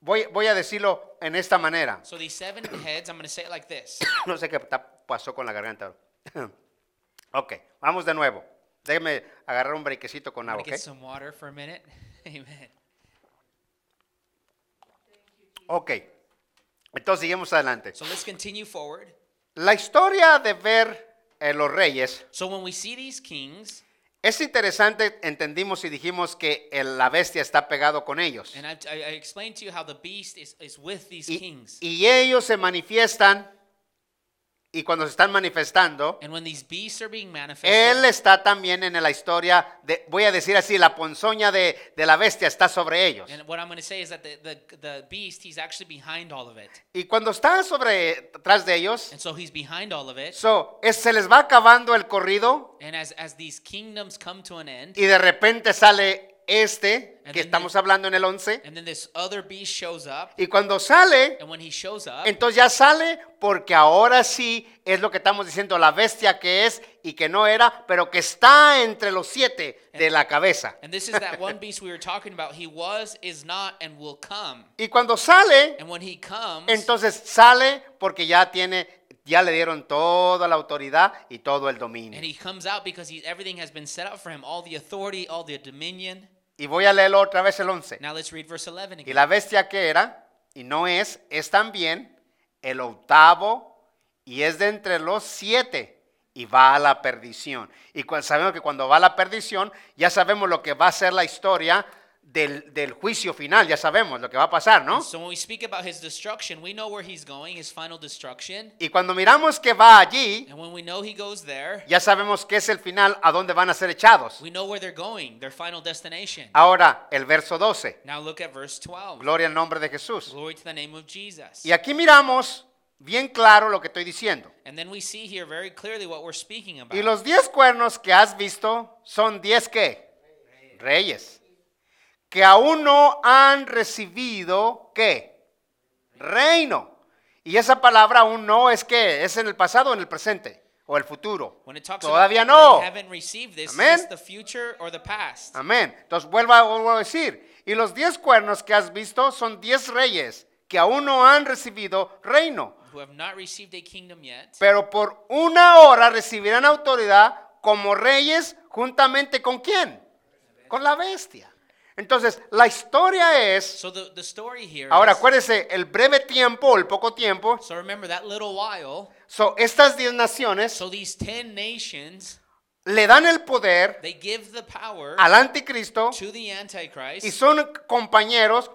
Speaker 3: voy, voy a decirlo en esta manera.
Speaker 2: so these seven heads, I'm going to say it like this.
Speaker 3: No sé qué pasó con la garganta. ok, vamos de nuevo. Déjeme agarrar un brequecito con
Speaker 2: I'm
Speaker 3: agua,
Speaker 2: going to
Speaker 3: ¿ok?
Speaker 2: get some water for a minute. Amen.
Speaker 3: Ok, entonces seguimos adelante.
Speaker 2: So let's continue forward.
Speaker 3: La historia de ver eh, los reyes
Speaker 2: So when we see these kings,
Speaker 3: es interesante, entendimos y dijimos que el- la bestia está pegado con ellos.
Speaker 2: and I, I, I explained to you how the beast is, is with these
Speaker 3: Y,
Speaker 2: kings.
Speaker 3: y ellos se manifiestan y cuando se están manifestando,
Speaker 2: And when these beasts are being
Speaker 3: él está también en la historia de, voy a decir así, la ponzoña de, de la bestia está sobre ellos.
Speaker 2: and what I'm going to say is that the, the, the beast, he's actually behind all of it.
Speaker 3: Y cuando está sobre, atrás de ellos,
Speaker 2: And so he's behind all of it.
Speaker 3: so, es- se les va acabando el corrido
Speaker 2: And as, as these kingdoms come to an end,
Speaker 3: y de repente sale este
Speaker 2: And
Speaker 3: que estamos
Speaker 2: the-
Speaker 3: hablando en el 11.
Speaker 2: And then this other beast shows up.
Speaker 3: Y cuando sale,
Speaker 2: And when he shows up,
Speaker 3: entonces ya sale porque ahora sí es lo que estamos diciendo, la bestia que es y que no era, pero que está entre los siete de la cabeza.
Speaker 2: and this is that one beast we were talking about. He was, is not, and will come.
Speaker 3: Y cuando sale,
Speaker 2: And when he comes,
Speaker 3: entonces sale porque ya tiene, ya le dieron toda la autoridad y todo el dominio. Y voy a leerlo otra vez el 11.
Speaker 2: Now let's read verse 11
Speaker 3: Y
Speaker 2: again.
Speaker 3: la bestia que era, y no es, es también el octavo, y es de entre los siete, y va a la perdición. Y cu- sabemos que cuando va a la perdición, ya sabemos lo que va a ser la historia del, del juicio final, ya sabemos lo que va a pasar, ¿no?
Speaker 2: So when we speak about his destruction, we know where he's going, his final destruction.
Speaker 3: Y cuando miramos que va allí,
Speaker 2: And when we know he goes there,
Speaker 3: ya sabemos que es el final a dónde van a ser echados.
Speaker 2: we know where they're going, their final destination.
Speaker 3: Ahora, el verso 12,
Speaker 2: Now look at verse 12.
Speaker 3: gloria al nombre de Jesús.
Speaker 2: Glory to the name of Jesus.
Speaker 3: Y aquí miramos bien claro lo que estoy diciendo.
Speaker 2: And then we see here very clearly what we're speaking about.
Speaker 3: Y los diez cuernos que has visto son diez qué? Reyes. Que aún no han recibido qué? Reino. Y esa palabra aún no es que es en el pasado o en el presente o el futuro. Todavía no. Amén. Amén. Entonces vuelvo a, decir. Y los diez cuernos que has visto son diez reyes que aún no han recibido reino.
Speaker 2: Who have not received a kingdom yet,
Speaker 3: Pero por una hora recibirán autoridad como reyes juntamente con quién? Con la bestia. Entonces, la historia es,
Speaker 2: So the, the story here
Speaker 3: ahora
Speaker 2: is-
Speaker 3: acuérdese, el breve tiempo el poco tiempo,
Speaker 2: so remember that little while,
Speaker 3: so, estas diez naciones
Speaker 2: so these 10 nations,
Speaker 3: le dan el poder
Speaker 2: they give the power
Speaker 3: al anticristo
Speaker 2: to the Antichrist,
Speaker 3: y son compañeros,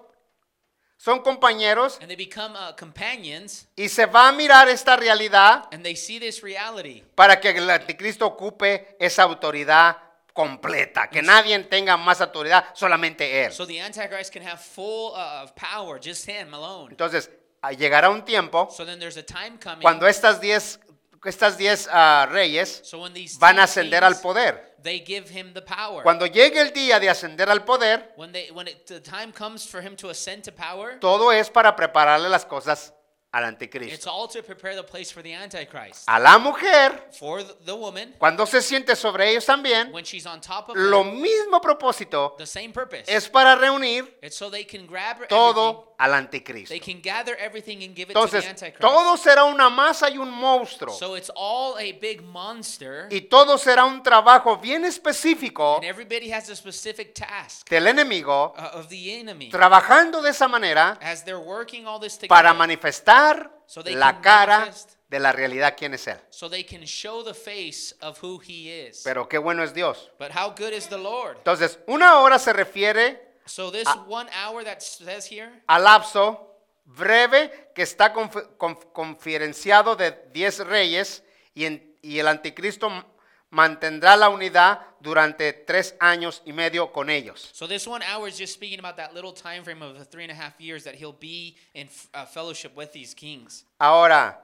Speaker 3: son compañeros
Speaker 2: and they become uh, companions,
Speaker 3: y se va a mirar esta realidad
Speaker 2: and they see this reality.
Speaker 3: para que el anticristo ocupe esa autoridad completa, que nadie tenga más autoridad, solamente él.
Speaker 2: So the Antichrist can have full uh, of power, just him alone.
Speaker 3: Entonces, ah, llegará un tiempo
Speaker 2: So then there's a time coming
Speaker 3: cuando estas diez, estas diez ah, reyes
Speaker 2: so when these
Speaker 3: van a
Speaker 2: 10
Speaker 3: ascender al poder.
Speaker 2: they give him the power.
Speaker 3: Cuando llegue el día de ascender al poder,
Speaker 2: when they when it, the time comes for him to ascend to power,
Speaker 3: todo es para prepararle las cosas al
Speaker 2: it's
Speaker 3: anticristo.
Speaker 2: all to prepare the place for the Antichrist.
Speaker 3: A la mujer,
Speaker 2: For the, woman,
Speaker 3: cuando se siente sobre ellos también,
Speaker 2: when she's on top of
Speaker 3: lo
Speaker 2: them,
Speaker 3: mismo propósito
Speaker 2: the same purpose.
Speaker 3: es para reunir
Speaker 2: It's so they can grab everything.
Speaker 3: todo al anticristo.
Speaker 2: They can gather everything and give it to
Speaker 3: Entonces,
Speaker 2: Antichrist.
Speaker 3: todo será una masa y un monstruo.
Speaker 2: so it's all a big monster,
Speaker 3: Y todo será un trabajo bien específico
Speaker 2: and everybody has a specific task
Speaker 3: del enemigo
Speaker 2: uh, of the enemy.
Speaker 3: trabajando de esa manera
Speaker 2: As they're working all this together,
Speaker 3: para manifestar
Speaker 2: So they
Speaker 3: la
Speaker 2: can
Speaker 3: cara
Speaker 2: manifest.
Speaker 3: de la realidad quién es él.
Speaker 2: so they can show the face of who he is.
Speaker 3: Pero qué bueno es Dios.
Speaker 2: but how good is the Lord?
Speaker 3: Entonces, una hora se refiere
Speaker 2: So this
Speaker 3: Ah.
Speaker 2: one hour that says here,
Speaker 3: al lapso breve que está conf- conf- conferenciado de 10 reyes y, en- y el anticristo mantendrá la unidad durante tres años y medio con ellos.
Speaker 2: so this one hour is just speaking about that little time frame of the three and a half years that he'll be in uh, fellowship with these kings.
Speaker 3: Ahora,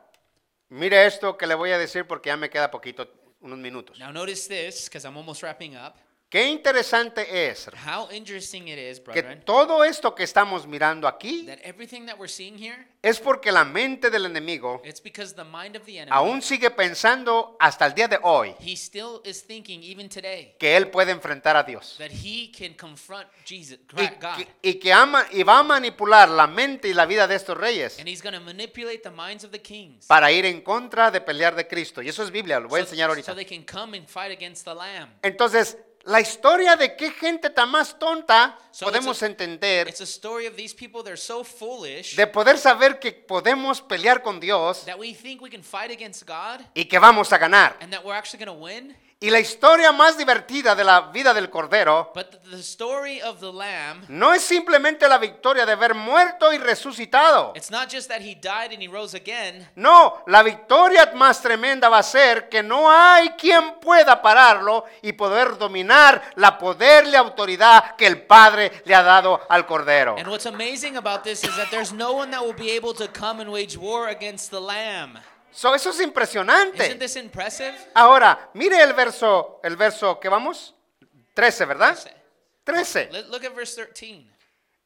Speaker 3: mire esto que le voy a decir porque ya me queda poquito, unos minutos.
Speaker 2: Now notice this, because I'm almost wrapping up.
Speaker 3: Qué interesante es
Speaker 2: How interesting it is,
Speaker 3: que
Speaker 2: brethren,
Speaker 3: todo esto que estamos mirando aquí
Speaker 2: that everything that we're seeing here,
Speaker 3: es porque la mente del enemigo
Speaker 2: it's because the mind of the enemy,
Speaker 3: aún sigue pensando hasta el día de hoy
Speaker 2: he still is thinking even today
Speaker 3: que él puede enfrentar a Dios.
Speaker 2: that he can confront Jesus,
Speaker 3: Y
Speaker 2: God,
Speaker 3: que, y que ama- y va a manipular la mente y la vida de estos reyes
Speaker 2: and he's going to manipulate the minds of the kings.
Speaker 3: para ir en contra de pelear de Cristo. Y eso es Biblia, lo voy a
Speaker 2: so,
Speaker 3: enseñar
Speaker 2: so
Speaker 3: ahorita.
Speaker 2: they can come and fight against the lamb.
Speaker 3: Entonces, la historia de qué gente tan más tonta
Speaker 2: So
Speaker 3: podemos
Speaker 2: a-
Speaker 3: entender
Speaker 2: It's a story of these people, they're so foolish
Speaker 3: de poder saber que podemos pelear con Dios
Speaker 2: that we think we can fight against God
Speaker 3: y que vamos a ganar.
Speaker 2: and that we're
Speaker 3: Y la historia más divertida de la vida del Cordero
Speaker 2: But the, the story of the lamb,
Speaker 3: no es simplemente la victoria de haber muerto y resucitado.
Speaker 2: it's not just that he died and he rose again.
Speaker 3: No, la victoria más tremenda va a ser que no hay quien pueda pararlo y poder dominar la poder y la autoridad que el Padre le ha dado al Cordero.
Speaker 2: And what's amazing about this is that there's no one that will be able to come and wage war against the lamb.
Speaker 3: So, eso es
Speaker 2: Isn't
Speaker 3: impresionante.
Speaker 2: this impressive?
Speaker 3: Ahora, mire el verso, el verso que vamos, 13, ¿verdad? 13.
Speaker 2: Let, look at verse 13.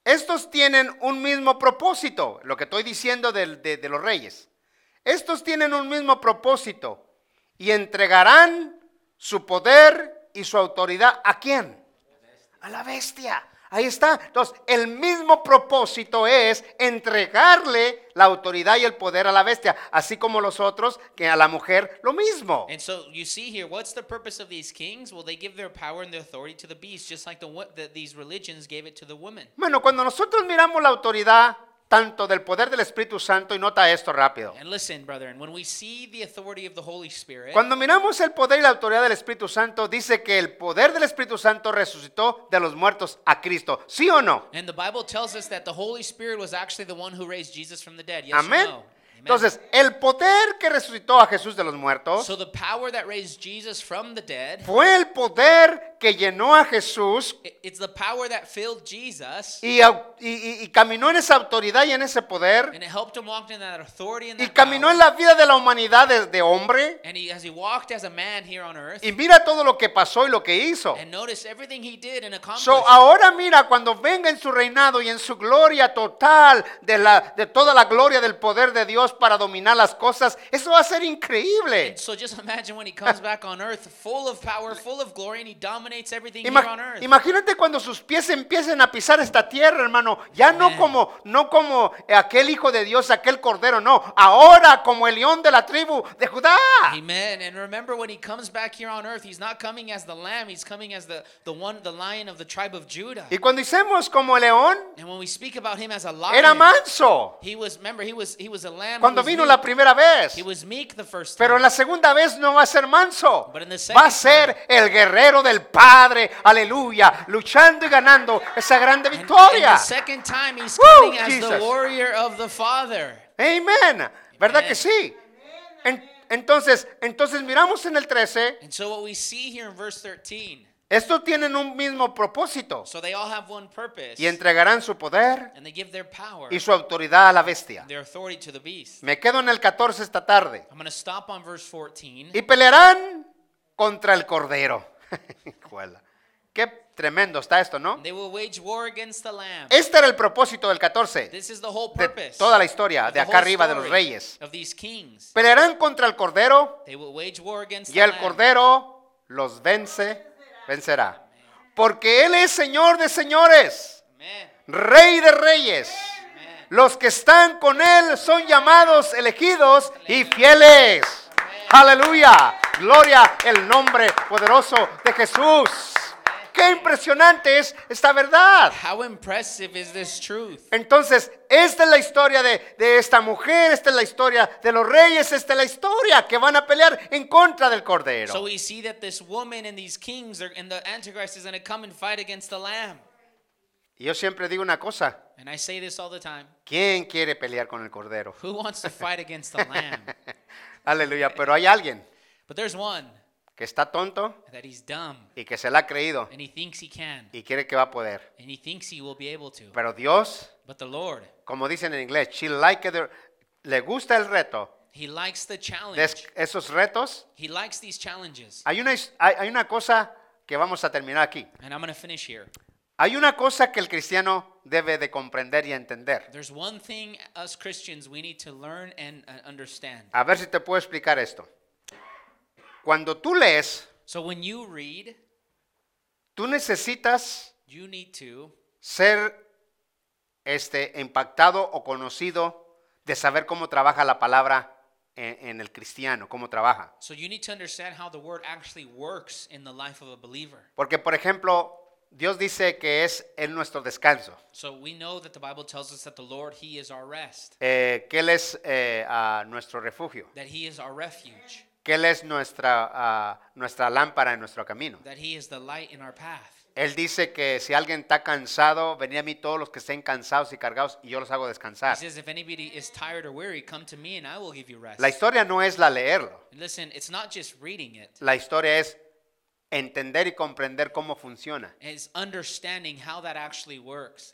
Speaker 3: Estos tienen un mismo propósito, lo que estoy diciendo del- de, de los reyes. Estos tienen un mismo propósito y entregarán su poder y su autoridad a quién? A la bestia. Ahí está. Entonces, el mismo propósito es entregarle la autoridad y el poder a la bestia, así como los otros que a la mujer lo mismo.
Speaker 2: And so you see here, what's the purpose of these kings? Well, they give their power and their authority to the beast, just like the, the these religions gave it to the women.
Speaker 3: Bueno, cuando nosotros miramos la autoridad tanto del poder del Espíritu Santo, y nota esto rápido.
Speaker 2: And listen, brethren, when we see the authority of the Holy Spirit,
Speaker 3: Cuando miramos el poder y la autoridad del Espíritu Santo, dice que el poder del Espíritu Santo resucitó de los muertos a Cristo. ¿Sí o no?
Speaker 2: and the Bible tells us that the Holy Spirit was actually the one who raised Jesus from the dead. Yes
Speaker 3: Amén.
Speaker 2: no?
Speaker 3: Entonces, el poder que resucitó a Jesús de los muertos
Speaker 2: so the power that raised Jesus from the dead,
Speaker 3: fue el poder que llenó a Jesús
Speaker 2: i- it's the power that filled Jesus,
Speaker 3: y, au- y- y- y caminó en esa autoridad y en ese poder
Speaker 2: and it helped him walk in that authority and
Speaker 3: y
Speaker 2: that
Speaker 3: caminó en la vida de la humanidad de, de hombre.
Speaker 2: And he, as he walked as a man here on earth,
Speaker 3: Y mira todo lo que pasó y lo que hizo.
Speaker 2: and notice everything he did and accomplished.
Speaker 3: So, ahora mira, cuando venga en su reinado y en su gloria total de, la, de toda la gloria del poder de Dios para dominar las cosas, eso va a ser increíble.
Speaker 2: So just imagine when he comes back on earth, full of power, full of glory, and he dominates everything
Speaker 3: Ima-
Speaker 2: here on earth.
Speaker 3: imagínate cuando sus pies empiecen a pisar esta tierra, hermano. Ya no
Speaker 2: Amén.
Speaker 3: como, no como aquel hijo de Dios, aquel cordero, no. Ahora como el león de la tribu de Judá.
Speaker 2: Amen. And remember when he comes back here on earth, he's not coming as the lamb, he's coming as the, the one, the lion of the tribe of Judah.
Speaker 3: Y cuando hicimos como león,
Speaker 2: And when we speak about him as a lion,
Speaker 3: era manso.
Speaker 2: he was, remember, he was he was a lamb.
Speaker 3: Cuando vino la primera vez.
Speaker 2: He was meek the first
Speaker 3: Pero
Speaker 2: time.
Speaker 3: la segunda vez no va a ser manso. Va a ser el guerrero del Padre. Aleluya. Luchando y ganando esa grande
Speaker 2: And- and
Speaker 3: victoria.
Speaker 2: the second time he's
Speaker 3: Woo,
Speaker 2: coming as the
Speaker 3: Jesus.
Speaker 2: warrior of the Father.
Speaker 3: Amén. ¿Verdad
Speaker 2: Amen.
Speaker 3: que sí? En- entonces, entonces miramos en el 13.
Speaker 2: And so what we see here in verse 13,
Speaker 3: Estos tienen un mismo propósito.
Speaker 2: so they all have one purpose.
Speaker 3: Y entregarán su poder
Speaker 2: and they give their power,
Speaker 3: y su autoridad a la bestia.
Speaker 2: their authority to the beast.
Speaker 3: Me quedo en el 14 esta tarde.
Speaker 2: I'm stop on verse 14.
Speaker 3: Y pelearán contra el cordero. Qué tremendo está esto, ¿no?
Speaker 2: They will wage war against the lamb.
Speaker 3: Este era el propósito del 14.
Speaker 2: This is the whole
Speaker 3: de toda la historia,
Speaker 2: of
Speaker 3: de acá arriba de los reyes.
Speaker 2: Of these kings.
Speaker 3: Pelearán contra el cordero
Speaker 2: They will wage war against
Speaker 3: y
Speaker 2: the
Speaker 3: el
Speaker 2: lamb.
Speaker 3: cordero los vence, vencerá. Porque Él es Señor de señores. Rey de reyes. Los que están con Él son llamados, elegidos y fieles. Aleluya. Gloria el nombre poderoso de Jesús. Qué impresionante es esta verdad.
Speaker 2: How impressive is this truth?
Speaker 3: Entonces, esta es la historia de, de esta mujer, esta es la historia de los reyes, esta es la historia que van a pelear en contra del
Speaker 2: So
Speaker 3: cordero.
Speaker 2: we see that this woman and these kings are, and the Antichrist is going to come and fight against the Lamb.
Speaker 3: Y yo siempre digo una cosa,
Speaker 2: And I say this all the time.
Speaker 3: ¿quién quiere pelear con el cordero?
Speaker 2: Who wants to fight against the Lamb?
Speaker 3: Aleluya, pero hay alguien
Speaker 2: But there's one
Speaker 3: que está tonto
Speaker 2: that he's dumb
Speaker 3: y que se la ha creído
Speaker 2: and he thinks he can
Speaker 3: y cree que va a poder.
Speaker 2: and he thinks he will be able to.
Speaker 3: Pero Dios,
Speaker 2: But the Lord,
Speaker 3: como dicen en inglés, she like it, le gusta el reto.
Speaker 2: he likes the challenge.
Speaker 3: es- esos retos,
Speaker 2: He likes these challenges.
Speaker 3: hay una, hay, hay una cosa que vamos a terminar aquí.
Speaker 2: And I'm to finish here.
Speaker 3: Hay una cosa que el cristiano debe de comprender y entender.
Speaker 2: There's one thing us Christians we need to learn and uh, understand.
Speaker 3: A ver si te puedo explicar esto. Cuando tú lees,
Speaker 2: So when you read,
Speaker 3: tú necesitas
Speaker 2: you need to
Speaker 3: ser este, impactado o conocido de saber cómo trabaja la palabra en, en el cristiano, cómo trabaja.
Speaker 2: so you need to understand how the word actually works in the life of a believer.
Speaker 3: Porque, por ejemplo, Dios dice que es Él nuestro descanso,
Speaker 2: So we know that the Bible tells us that the Lord he is our rest,
Speaker 3: eh, que Él es eh, nuestro refugio,
Speaker 2: that he is our refuge,
Speaker 3: que Él es nuestra, ah, nuestra lámpara en nuestro camino.
Speaker 2: that he is the light in our path.
Speaker 3: Él dice que si alguien está cansado, venid a mí todos los que estén cansados y cargados y yo los hago
Speaker 2: He
Speaker 3: descansar.
Speaker 2: says if anybody is tired or weary, come to me and I will give you rest.
Speaker 3: La historia no es la leerlo.
Speaker 2: And listen, it's not just reading it.
Speaker 3: La historia es entender y comprender cómo funciona.
Speaker 2: It's understanding how that actually works.